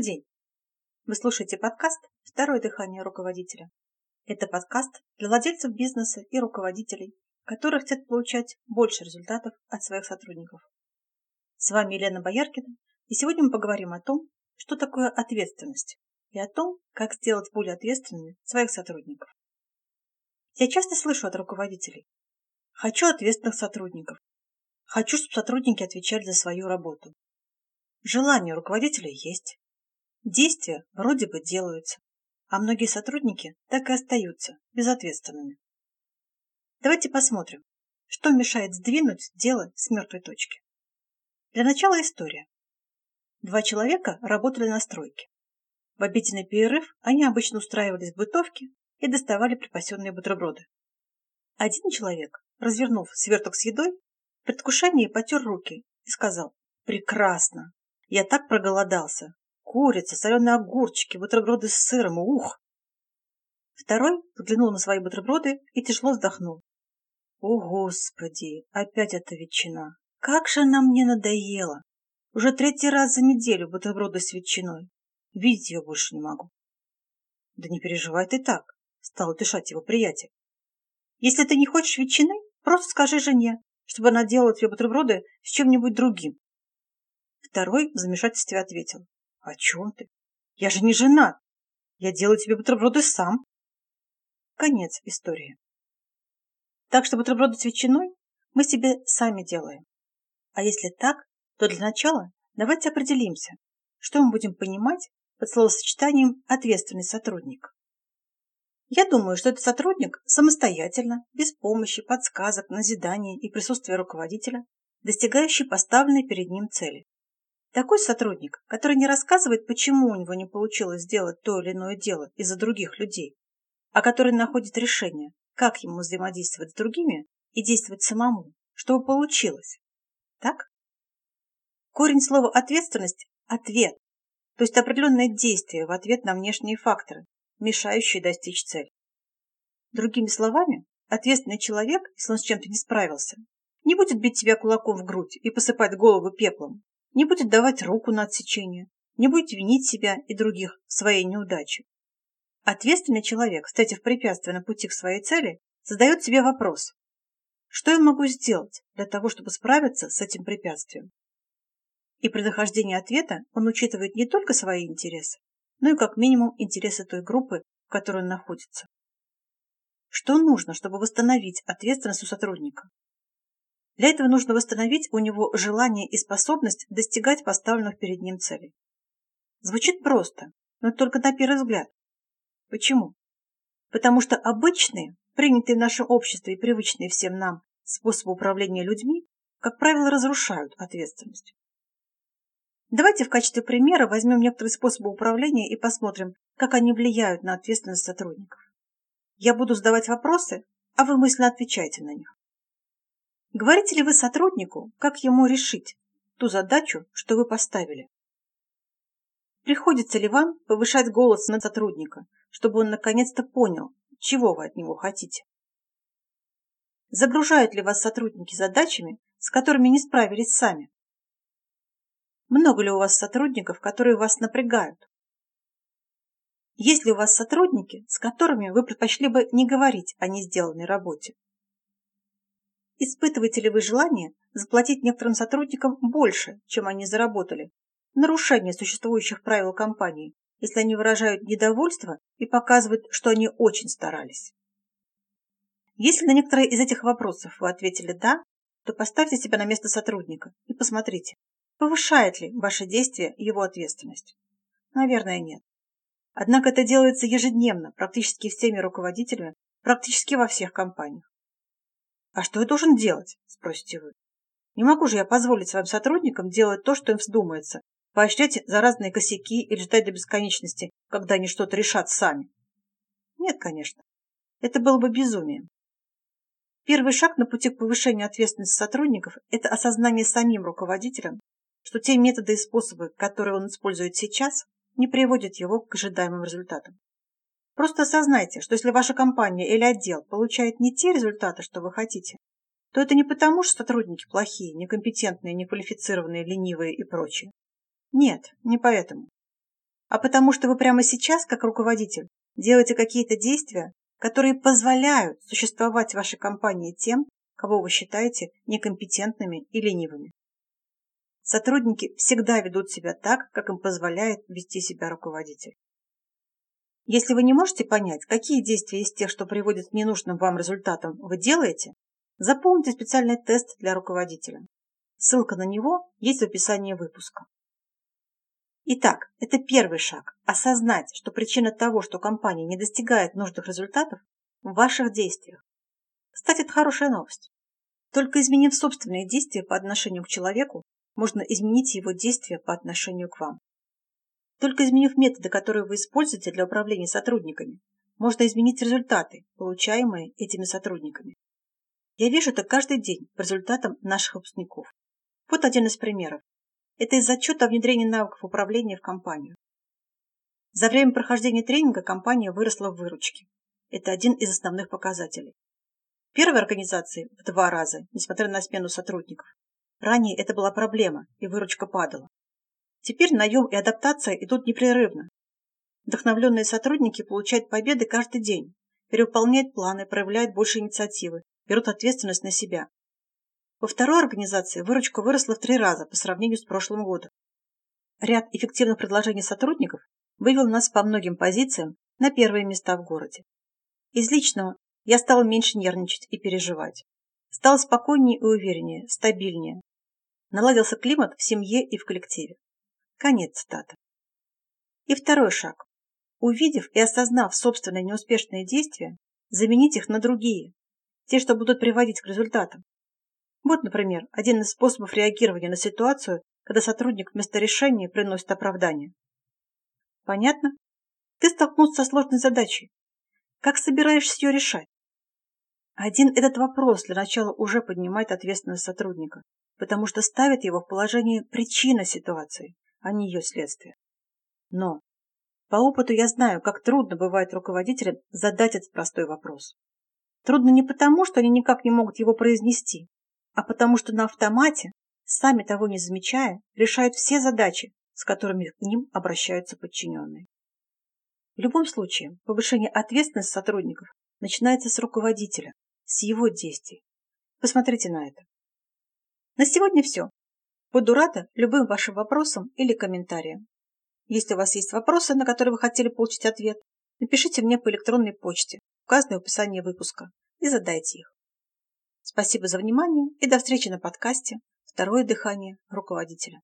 Добрый день! Вы слушаете подкаст «Второе дыхание руководителя». Это подкаст для владельцев бизнеса и руководителей, которые хотят получать больше результатов от своих сотрудников. С вами Елена Бояркина, и сегодня мы поговорим о том, что такое ответственность, и о том, как сделать более ответственными своих сотрудников. Я часто слышу от руководителей «Хочу ответственных сотрудников», «Хочу, чтобы сотрудники отвечали за свою работу». Желание руководителя есть. Действия вроде бы делаются, а многие сотрудники так и остаются безответственными. Давайте посмотрим, что мешает сдвинуть дело с мертвой точки. Для начала история. Два человека работали на стройке. В обеденный перерыв они обычно устраивались в бытовке и доставали припасенные бутерброды. Один человек, развернув сверток с едой, в предвкушении потер руки и сказал «Прекрасно! Я так проголодался! Курица, соленые огурчики, бутерброды с сыром, ух!» Второй взглянул на свои бутерброды и тяжело вздохнул. «О, Господи! Опять эта ветчина! Как же она мне надоела! Уже третий раз за неделю бутерброды с ветчиной. Видеть ее больше не могу. Да не переживай ты так, стал утешать его приятель. Если ты не хочешь ветчины, просто скажи жене, чтобы она делала тебе бутерброды с чем-нибудь другим. Второй в замешательстве ответил. О чем ты? Я же не женат. Я делаю тебе бутерброды сам. Конец истории. Так что бутерброды с ветчиной мы себе сами делаем. А если так, то для начала давайте определимся, что мы будем понимать под словосочетанием «ответственный сотрудник». Я думаю, что этот сотрудник самостоятельно, без помощи, подсказок, назидания и присутствия руководителя, достигающий поставленной перед ним цели. Такой сотрудник, который не рассказывает, почему у него не получилось сделать то или иное дело из-за других людей, а который находит решение, как ему взаимодействовать с другими и действовать самому, чтобы получилось. Так? Корень слова «ответственность» – «ответ», то есть определенное действие в ответ на внешние факторы, мешающие достичь цели. Другими словами, ответственный человек, если он с чем-то не справился, не будет бить тебя кулаком в грудь и посыпать голову пеплом, не будет давать руку на отсечение, не будет винить себя и других в своей неудаче. Ответственный человек, встретив препятствие на пути к своей цели, задает себе вопрос, что я могу сделать для того, чтобы справиться с этим препятствием? И при нахождении ответа он учитывает не только свои интересы, но и как минимум интересы той группы, в которой он находится. Что нужно, чтобы восстановить ответственность у сотрудника? Для этого нужно восстановить у него желание и способность достигать поставленных перед ним целей. Звучит просто, но только на первый взгляд. Почему? Потому что обычные принятые в нашем обществе и привычные всем нам способы управления людьми, как правило, разрушают ответственность. Давайте в качестве примера возьмем некоторые способы управления и посмотрим, как они влияют на ответственность сотрудников. Я буду задавать вопросы, а вы мысленно отвечайте на них. Говорите ли вы сотруднику, как ему решить ту задачу, что вы поставили? Приходится ли вам повышать голос на сотрудника, чтобы он наконец-то понял, чего вы от него хотите? Загружают ли вас сотрудники задачами, с которыми не справились сами? Много ли у вас сотрудников, которые вас напрягают? Есть ли у вас сотрудники, с которыми вы предпочли бы не говорить о не сделанной работе? Испытываете ли вы желание заплатить некоторым сотрудникам больше, чем они заработали? Нарушение существующих правил компании, если они выражают недовольство и показывают, что они очень старались. Если на некоторые из этих вопросов вы ответили «да», то поставьте себя на место сотрудника и посмотрите, повышает ли ваше действие его ответственность. Наверное, нет. Однако это делается ежедневно, практически всеми руководителями, практически во всех компаниях. «А что я должен делать?» – спросите вы. «Не могу же я позволить своим сотрудникам делать то, что им вздумается, поощрять за разные косяки или ждать до бесконечности, когда они что-то решат сами. Нет, конечно. Это было бы безумием. Первый шаг на пути к повышению ответственности сотрудников – это осознание самим руководителем, что те методы и способы, которые он использует сейчас, не приводят его к ожидаемым результатам. Просто осознайте, что если ваша компания или отдел получает не те результаты, что вы хотите, то это не потому, что сотрудники плохие, некомпетентные, неквалифицированные, ленивые и прочее. Нет, не поэтому. а потому что вы прямо сейчас, как руководитель, делаете какие-то действия, которые позволяют существовать вашей компании тем, кого вы считаете некомпетентными и ленивыми. Сотрудники всегда ведут себя так, как им позволяет вести себя руководитель. Если вы не можете понять, какие действия из тех, что приводят к ненужным вам результатам, вы делаете, заполните специальный тест для руководителя. Ссылка на него есть в описании выпуска. Итак, это первый шаг – осознать, что причина того, что компания не достигает нужных результатов, в ваших действиях. Кстати, это хорошая новость. Только изменив собственные действия по отношению к человеку, можно изменить его действия по отношению к вам. Только изменив методы, которые вы используете для управления сотрудниками, можно изменить результаты, получаемые этими сотрудниками. Я вижу это каждый день по результатам наших выпускников. Вот один из примеров. Это из отчета о внедрении навыков управления в компанию. За время прохождения тренинга компания выросла в выручке. Это один из основных показателей. Первой организации в два раза, несмотря на смену сотрудников. Ранее это была проблема, и выручка падала. Теперь наем и адаптация идут непрерывно. Вдохновленные сотрудники получают победы каждый день, перевыполняют планы, проявляют больше инициативы, берут ответственность на себя. Во второй организации выручка выросла в три раза по сравнению с прошлым годом. Ряд эффективных предложений сотрудников вывел нас по многим позициям на первые места в городе. Из личного я стала меньше нервничать и переживать. Стала спокойнее и увереннее, стабильнее. Наладился климат в семье и в коллективе. Конец цитаты. И второй шаг. Увидев и осознав собственные неуспешные действия, заменить их на другие, те, что будут приводить к результатам. Вот, например, один из способов реагирования на ситуацию, когда сотрудник вместо решения приносит оправдание. Понятно? Ты столкнулся со сложной задачей. Как собираешься ее решать? Один этот вопрос для начала уже поднимает ответственность сотрудника, потому что ставит его в положение причины ситуации, а не ее следствия. Но по опыту я знаю, как трудно бывает руководителям задать этот простой вопрос. Трудно не потому, что они никак не могут его произнести, а потому что на автомате, сами того не замечая, решают все задачи, с которыми к ним обращаются подчиненные. В любом случае, повышение ответственности сотрудников начинается с руководителя, с его действий. Посмотрите на это. На сегодня все. Буду рада любым вашим вопросам или комментариям. Если у вас есть вопросы, на которые вы хотели получить ответ, напишите мне по электронной почте, указанной в описании выпуска, и задайте их. Спасибо за внимание и до встречи на подкасте «Второе дыхание руководителя».